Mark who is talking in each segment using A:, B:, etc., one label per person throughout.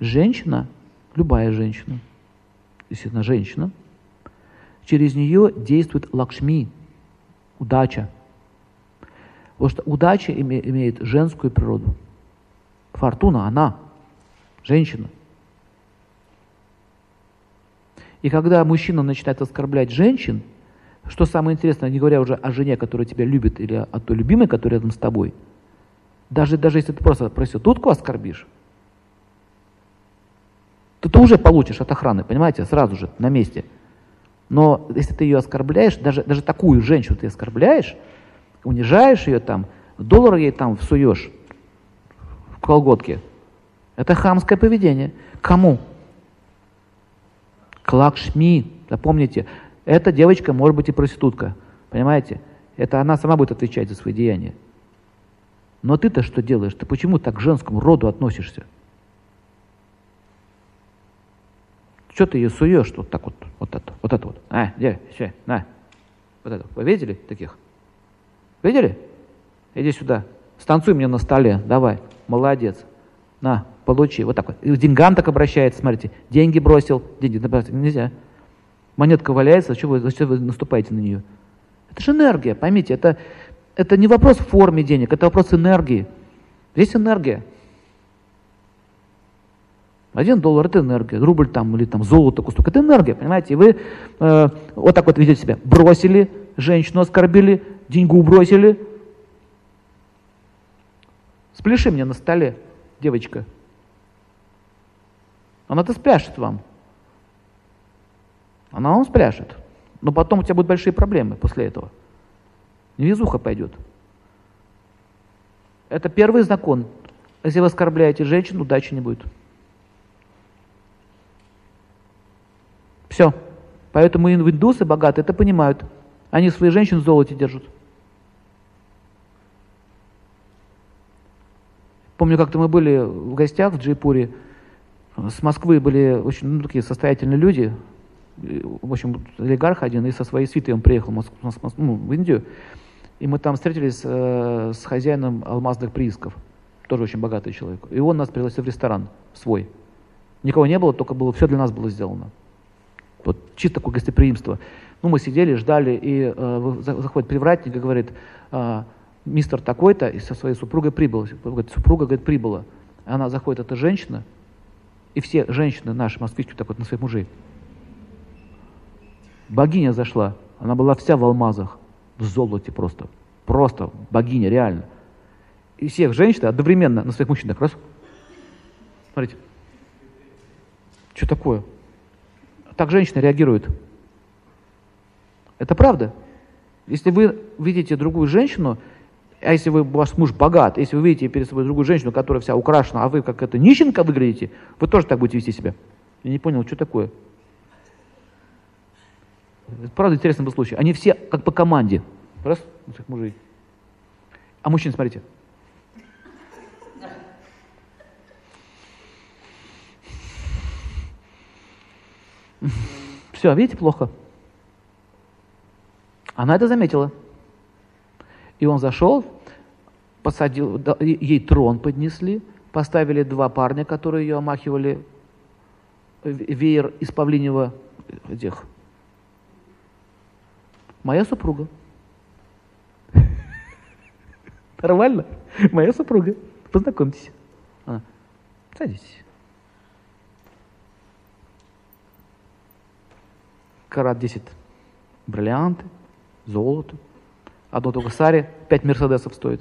A: Женщина, любая женщина, естественно, женщина, через нее действует лакшми, удача. Потому что удача име, имеет женскую природу. Фортуна, она, женщина. И когда мужчина начинает оскорблять женщин, что самое интересное, не говоря уже о жене, которая тебя любит, или о той любимой, которая рядом с тобой, даже, даже если ты просто проститутку оскорбишь, то ты уже получишь от охраны, понимаете, сразу же, на месте. Но если ты ее оскорбляешь, даже, даже такую женщину ты оскорбляешь, унижаешь ее там, доллар ей там всуешь в колготке, это хамское поведение. Кому? К Лакшми. Запомните, эта девочка может быть и проститутка. Понимаете? Это она сама будет отвечать за свои деяния. Но ты-то что делаешь? Ты почему так к женскому роду относишься? Что ты ее суешь вот так вот, вот это, вот это вот. А, где, все, на. Вот это. Вы видели таких? Видели? Иди сюда. Станцуй мне на столе. Давай. Молодец. На, получи. Вот так вот. И к деньгам так обращается, смотрите. Деньги бросил. Деньги нельзя. Монетка валяется, зачем вы, зачем вы наступаете на нее? Это же энергия, поймите. Это, это не вопрос в форме денег, это вопрос энергии. Здесь энергия. Один доллар это энергия, рубль там или там золото кусок, это энергия, понимаете? И вы э, вот так вот ведете себя. Бросили, женщину оскорбили, деньгу бросили. Спляши мне на столе, девочка. Она-то спляшет вам. Она вам спляшет. Но потом у тебя будут большие проблемы после этого. Невезуха пойдет. Это первый закон. Если вы оскорбляете женщину, удачи не будет. Все. Поэтому индусы богатые это понимают. Они свои женщин в золоте держат. Помню, как-то мы были в гостях в Джейпуре. С Москвы были очень ну, такие состоятельные люди. В общем, олигарх один, и со своей свитой он приехал в, Москву, ну, в Индию. И мы там встретились э, с хозяином алмазных приисков. Тоже очень богатый человек. И он нас пригласил в ресторан свой. Никого не было, только было, все для нас было сделано. Вот чисто такое гостеприимство. Ну, мы сидели, ждали, и э, заходит привратник и говорит, э, мистер такой-то и со своей супругой прибыл. Говорит, супруга, говорит, прибыла. Она заходит, это женщина, и все женщины наши, москвички, так вот на своих мужей. Богиня зашла, она была вся в алмазах, в золоте просто. Просто богиня, реально. И всех женщин одновременно на своих мужчин так раз. Смотрите. Что такое? Так женщина реагирует. Это правда. Если вы видите другую женщину, а если вы, ваш муж богат, если вы видите перед собой другую женщину, которая вся украшена, а вы как это нищенка выглядите, вы тоже так будете вести себя. Я не понял, что такое. Это правда интересный был случай. Они все как по команде. Раз, мужей. А мужчин, смотрите. Все, видите, плохо. Она это заметила. И он зашел, посадил, ей трон поднесли, поставили два парня, которые ее омахивали, веер из павлинего этих. Моя супруга. Нормально? Моя супруга. Познакомьтесь. Она. Садитесь. Карат 10 бриллианты, золото. Одно только саре 5 мерседесов стоит.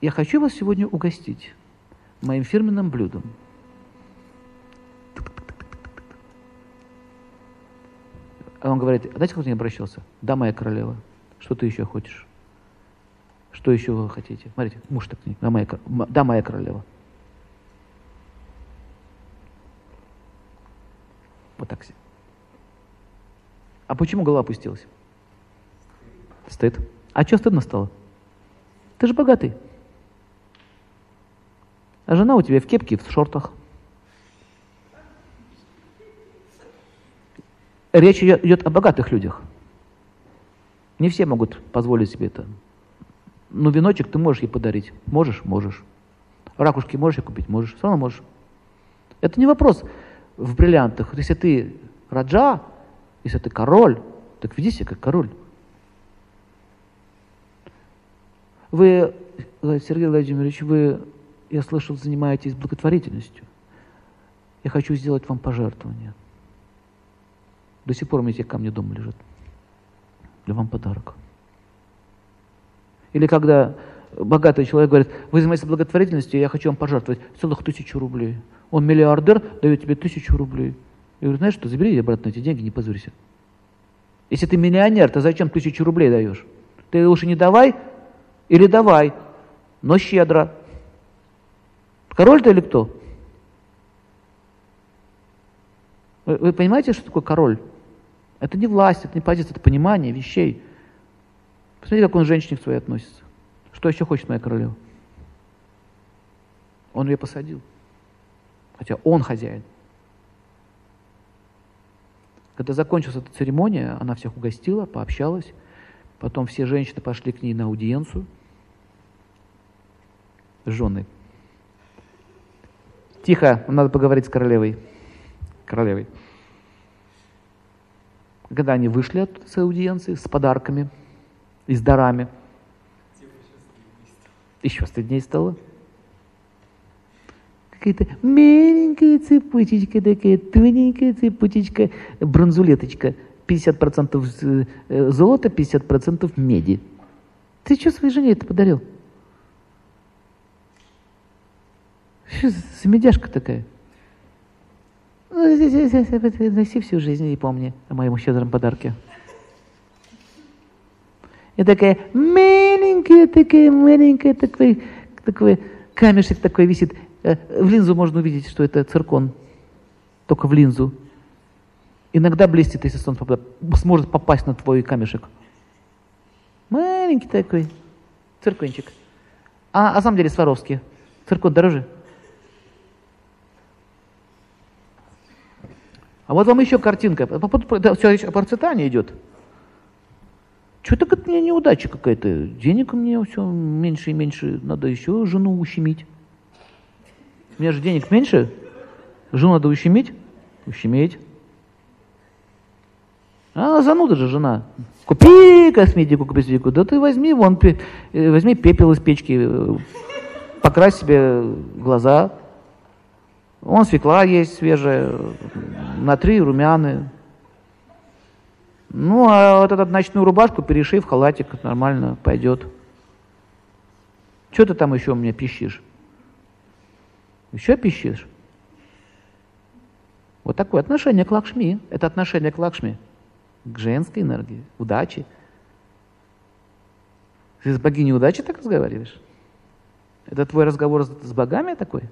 A: Я хочу вас сегодня угостить моим фирменным блюдом. А он говорит, а знаете, как ней обращался? Да, моя королева, что ты еще хочешь? Что еще вы хотите? Смотрите, муж так к да, моя, да, моя королева. Вот так. А почему голова опустилась? Стыд. А что стыдно стало? Ты же богатый. А жена у тебя в кепке в шортах. Речь идет о богатых людях. Не все могут позволить себе это. Но веночек ты можешь ей подарить. Можешь? Можешь. Ракушки можешь купить? Можешь. Все равно можешь. Это не вопрос в бриллиантах. Если ты раджа, если ты король, так веди себя как король. Вы, Сергей Владимирович, вы, я слышал, занимаетесь благотворительностью. Я хочу сделать вам пожертвование. До сих пор у меня эти камни дома лежат. Для вам подарок. Или когда богатый человек говорит, вы занимаетесь благотворительностью, я хочу вам пожертвовать целых тысячу рублей. Он миллиардер, дает тебе тысячу рублей. Я говорю, знаешь что, забери обратно эти деньги, не позорься. Если ты миллионер, то зачем тысячу рублей даешь? Ты лучше не давай или давай, но щедро. Король ты или кто? Вы, вы понимаете, что такое король? Это не власть, это не позиция, это понимание вещей. Посмотрите, как он женщине к своей относится. Что еще хочет моя королева? Он ее посадил. Хотя он хозяин. Когда закончилась эта церемония, она всех угостила, пообщалась. Потом все женщины пошли к ней на аудиенцию. Жены. Тихо, надо поговорить с королевой. Королевой. Когда они вышли от с аудиенции с подарками и с дарами, еще стыднее стало. Какая-то маленькая цепочечка такая, тоненькая цепочечка, бронзулеточка. 50% э, золота, 50% меди. Ты что своей жене это подарил? Что за медяшка такая? Носи всю жизнь и помни о моем щедром подарке. И такая маленькая, такая маленькая, такой, такой камешек такой висит. Э, в линзу можно увидеть, что это циркон. Только в линзу. Иногда блестит, если солнце сможет попасть на твой камешек. Маленький такой циркончик. А, на самом деле Сваровский. Циркон дороже. А вот вам еще картинка. Все, процветание идет. Что так от меня неудача какая-то? Денег у меня все меньше и меньше. Надо еще жену ущемить. У меня же денег меньше. Жену надо ущемить? Ущемить. А, зануда же жена. Купи косметику, косметику. Да ты возьми, вон, э, возьми пепел из печки, э, покрась себе глаза. Вон свекла есть свежая, на три румяны. Ну, а вот эту ночную рубашку перешив, халатик нормально пойдет. Что ты там еще у меня пищишь? Еще пищишь? Вот такое отношение к Лакшми. Это отношение к Лакшми, к женской энергии, удачи. Ты с богиней удачи так разговариваешь? Это твой разговор с, богами такой?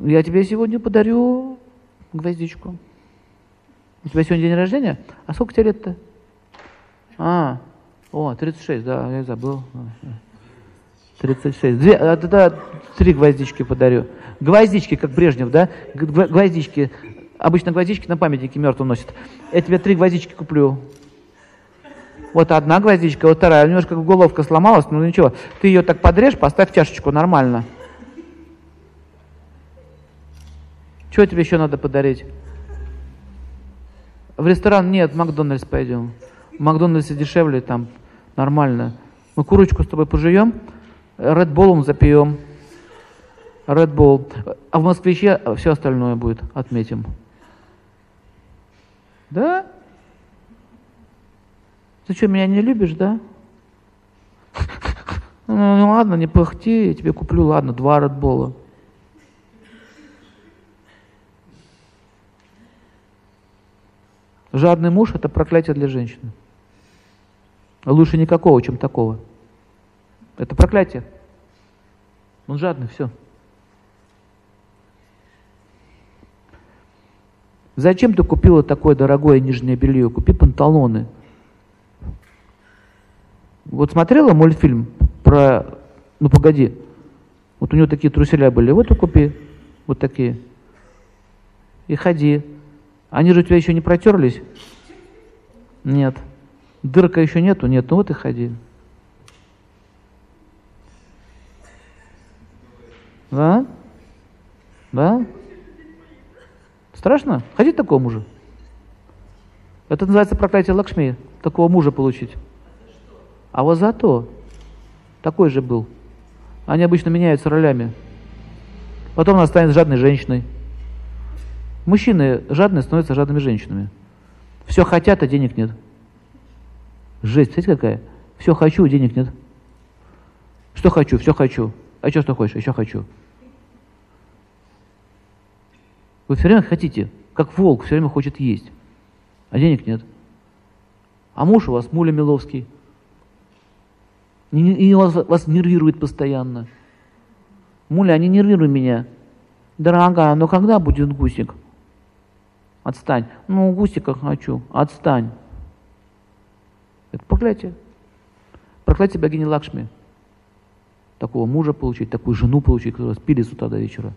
A: Я тебе сегодня подарю гвоздичку. У тебя сегодня день рождения? А сколько тебе лет-то? А, о, 36, да, я забыл. 36. Две, а, тогда три гвоздички подарю. Гвоздички, как Брежнев, да? Гвоздички. Обычно гвоздички на памятнике мертвым носят. Я тебе три гвоздички куплю. Вот одна гвоздичка, вот вторая. Немножко головка сломалась, но ничего. Ты ее так подрежь, поставь чашечку, нормально. Что тебе еще надо подарить? В ресторан нет, в Макдональдс пойдем. В Макдональдсе дешевле, там нормально. Мы курочку с тобой пожуем, Редболом запьем. Редбол. А в Москвиче все остальное будет, отметим. Да? Ты что, меня не любишь, да? Ну, ну ладно, не пыхти, я тебе куплю, ладно, два Редбола. Жадный муж – это проклятие для женщины. Лучше никакого, чем такого. Это проклятие. Он жадный, все. Зачем ты купила такое дорогое нижнее белье? Купи панталоны. Вот смотрела мультфильм про... Ну, погоди. Вот у него такие труселя были. Вот и купи. Вот такие. И ходи. Они же у тебя еще не протерлись? Нет. Дырка еще нету? Нет. Ну вот и ходи. Да? Да? Страшно? Хотите такого мужа? Это называется проклятие Лакшми, такого мужа получить. А вот зато такой же был. Они обычно меняются ролями. Потом она станет жадной женщиной. Мужчины жадные становятся жадными женщинами. Все хотят, а денег нет. Жесть, смотрите какая? Все хочу, а денег нет. Что хочу, все хочу. А что, что хочешь? Еще хочу. Вы все время хотите, как волк, все время хочет есть, а денег нет. А муж у вас Муля Миловский. И вас, вас нервирует постоянно. Муля, не нервируй меня. Дорогая, но когда будет гусик? Отстань. Ну, гусика хочу. Отстань. Это проклятие. Проклятие богини Лакшми. Такого мужа получить, такую жену получить, которая спили с утра до вечера.